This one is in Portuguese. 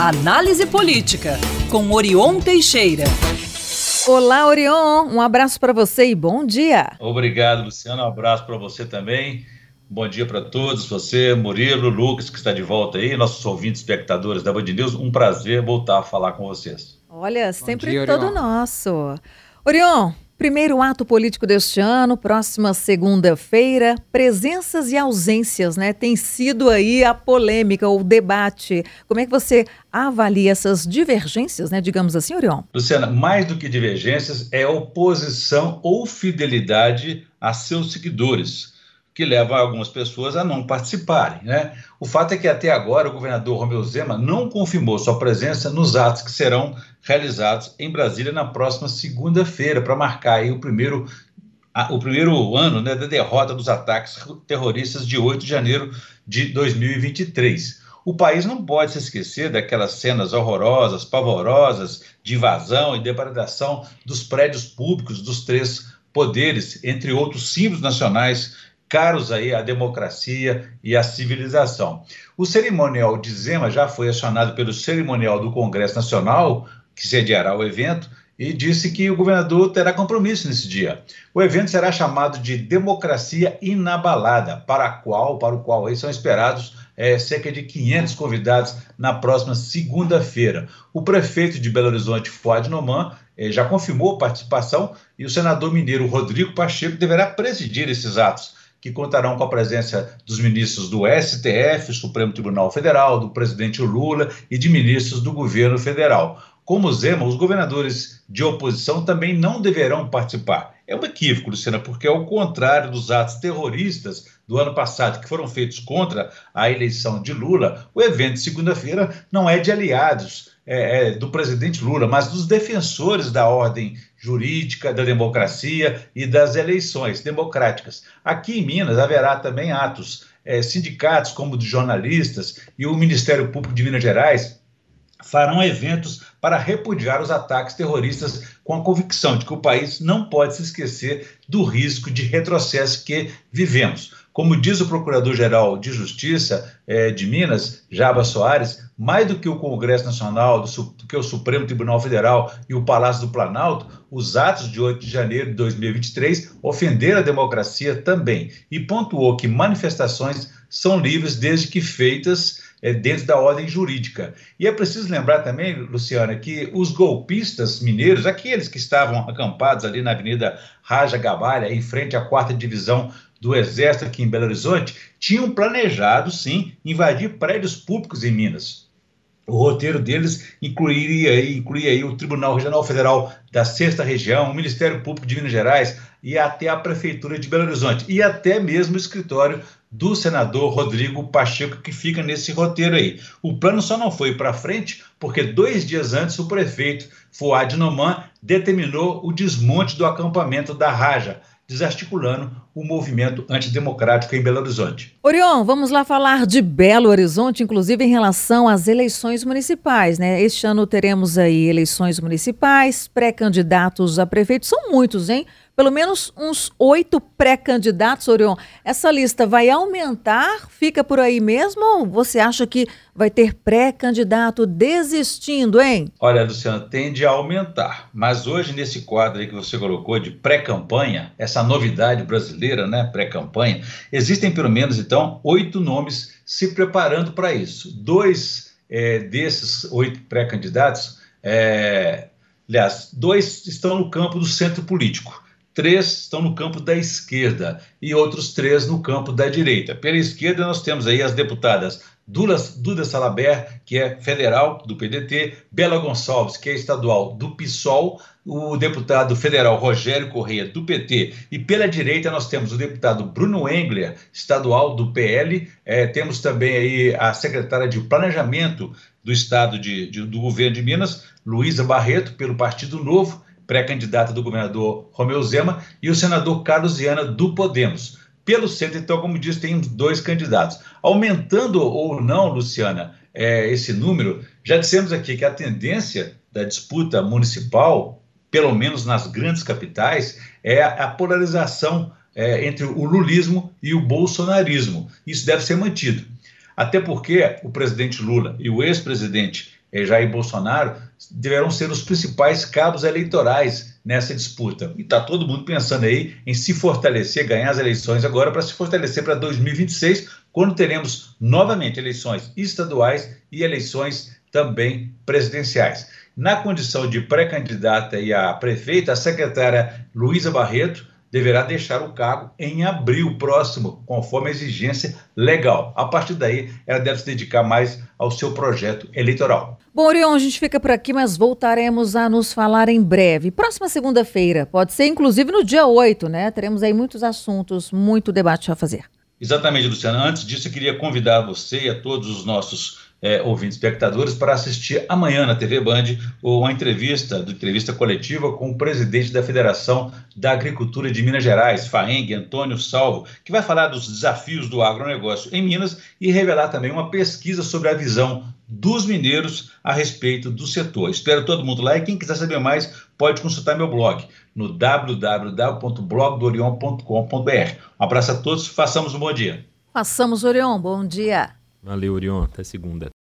Análise Política, com Orion Teixeira. Olá, Orion. Um abraço para você e bom dia. Obrigado, Luciano. Um abraço para você também. Bom dia para todos, você, Murilo, Lucas, que está de volta aí, nossos ouvintes, espectadores da Band News. Um prazer voltar a falar com vocês. Olha, sempre dia, todo nosso. Orion, Primeiro ato político deste ano, próxima segunda-feira, presenças e ausências, né? Tem sido aí a polêmica, o debate. Como é que você avalia essas divergências, né? Digamos assim, Orion? Luciana, mais do que divergências, é oposição ou fidelidade a seus seguidores que leva algumas pessoas a não participarem. Né? O fato é que até agora o governador Romeu Zema não confirmou sua presença nos atos que serão realizados em Brasília na próxima segunda-feira, para marcar o primeiro o primeiro ano né, da derrota dos ataques terroristas de 8 de janeiro de 2023. O país não pode se esquecer daquelas cenas horrorosas, pavorosas, de invasão e depredação dos prédios públicos dos três poderes, entre outros símbolos nacionais caros aí à democracia e à civilização. O cerimonial de Zema já foi acionado pelo cerimonial do Congresso Nacional, que sediará o evento, e disse que o governador terá compromisso nesse dia. O evento será chamado de Democracia Inabalada, para a qual, para o qual aí são esperados é, cerca de 500 convidados na próxima segunda-feira. O prefeito de Belo Horizonte, Fuad Noman, é, já confirmou participação e o senador mineiro Rodrigo Pacheco deverá presidir esses atos que contarão com a presença dos ministros do STF, Supremo Tribunal Federal, do presidente Lula e de ministros do governo federal. Como Zema, os governadores de oposição também não deverão participar. É um equívoco, Luciana, porque ao contrário dos atos terroristas do ano passado que foram feitos contra a eleição de Lula, o evento de segunda-feira não é de aliados é, é, do presidente Lula, mas dos defensores da ordem jurídica, da democracia e das eleições democráticas. Aqui em Minas haverá também atos. É, sindicatos como de jornalistas e o Ministério Público de Minas Gerais farão eventos para repudiar os ataques terroristas com a convicção de que o país não pode se esquecer do risco de retrocesso que vivemos. Como diz o Procurador-Geral de Justiça é, de Minas, Jaba Soares, mais do que o Congresso Nacional, do, do, que o Supremo Tribunal Federal e o Palácio do Planalto, os atos de 8 de janeiro de 2023 ofenderam a democracia também e pontuou que manifestações são livres desde que feitas é, dentro da ordem jurídica. E é preciso lembrar também, Luciana, que os golpistas mineiros, aqueles que estavam acampados ali na Avenida Raja Gabalha, em frente à quarta divisão do Exército aqui em Belo Horizonte, tinham planejado, sim, invadir prédios públicos em Minas. O roteiro deles incluiria, aí o Tribunal Regional Federal da Sexta Região, o Ministério Público de Minas Gerais e até a Prefeitura de Belo Horizonte, e até mesmo o escritório do senador Rodrigo Pacheco, que fica nesse roteiro aí. O plano só não foi para frente porque dois dias antes o prefeito Fuad Noman determinou o desmonte do acampamento da Raja, desarticulando o movimento antidemocrático em Belo Horizonte. Orion, vamos lá falar de Belo Horizonte, inclusive em relação às eleições municipais, né? Este ano teremos aí eleições municipais, pré-candidatos a prefeito, são muitos, hein? Pelo menos uns oito pré-candidatos, Orion. Essa lista vai aumentar? Fica por aí mesmo? Ou você acha que vai ter pré-candidato desistindo, hein? Olha, Luciana, tende a aumentar. Mas hoje, nesse quadro aí que você colocou de pré-campanha, essa novidade brasileira, né? Pré-campanha, existem pelo menos, então, oito nomes se preparando para isso. Dois é, desses oito pré-candidatos, é, aliás, dois estão no campo do centro político três estão no campo da esquerda e outros três no campo da direita. Pela esquerda, nós temos aí as deputadas Duda, Duda Salaber, que é federal do PDT, Bela Gonçalves, que é estadual do PSOL, o deputado federal Rogério Correia, do PT, e pela direita nós temos o deputado Bruno Engler, estadual do PL, é, temos também aí a secretária de Planejamento do Estado de, de, do Governo de Minas, Luísa Barreto, pelo Partido Novo, pré-candidata do governador Romeu Zema, e o senador Carlos Viana, do Podemos. Pelo centro, então, como disse, tem dois candidatos. Aumentando ou não, Luciana, é, esse número, já dissemos aqui que a tendência da disputa municipal, pelo menos nas grandes capitais, é a, polarização é, entre o lulismo e o bolsonarismo. Isso deve ser mantido. Até porque o presidente Lula e o ex-presidente Jair Bolsonaro deverão ser os principais cabos eleitorais nessa disputa. E está todo mundo pensando aí em se fortalecer, ganhar as eleições agora para se fortalecer para 2026, quando teremos novamente eleições estaduais e eleições também presidenciais. Na condição de pré-candidata a prefeita, a secretária Luísa Barreto deverá deixar o cargo em abril próximo, conforme a exigência legal. A partir daí, ela deve se dedicar mais ao seu projeto eleitoral. Bom, Orion, a gente fica por aqui, mas voltaremos a nos falar em breve. Próxima segunda-feira, pode ser inclusive no dia 8, né? Teremos aí muitos assuntos, muito debate a fazer. Exatamente, Luciana. Antes disso, eu queria convidar você e a todos os nossos é, ouvintes espectadores para assistir amanhã na TV Band uma entrevista, de entrevista coletiva com o presidente da Federação da Agricultura de Minas Gerais, FAENG, Antônio Salvo, que vai falar dos desafios do agronegócio em Minas e revelar também uma pesquisa sobre a visão dos mineiros a respeito do setor. Espero todo mundo lá e quem quiser saber mais pode consultar meu blog no www.blogdorion.com.br. Um abraço a todos, façamos um bom dia. Façamos, Orion, bom dia. Valeu, Orion. Até segunda.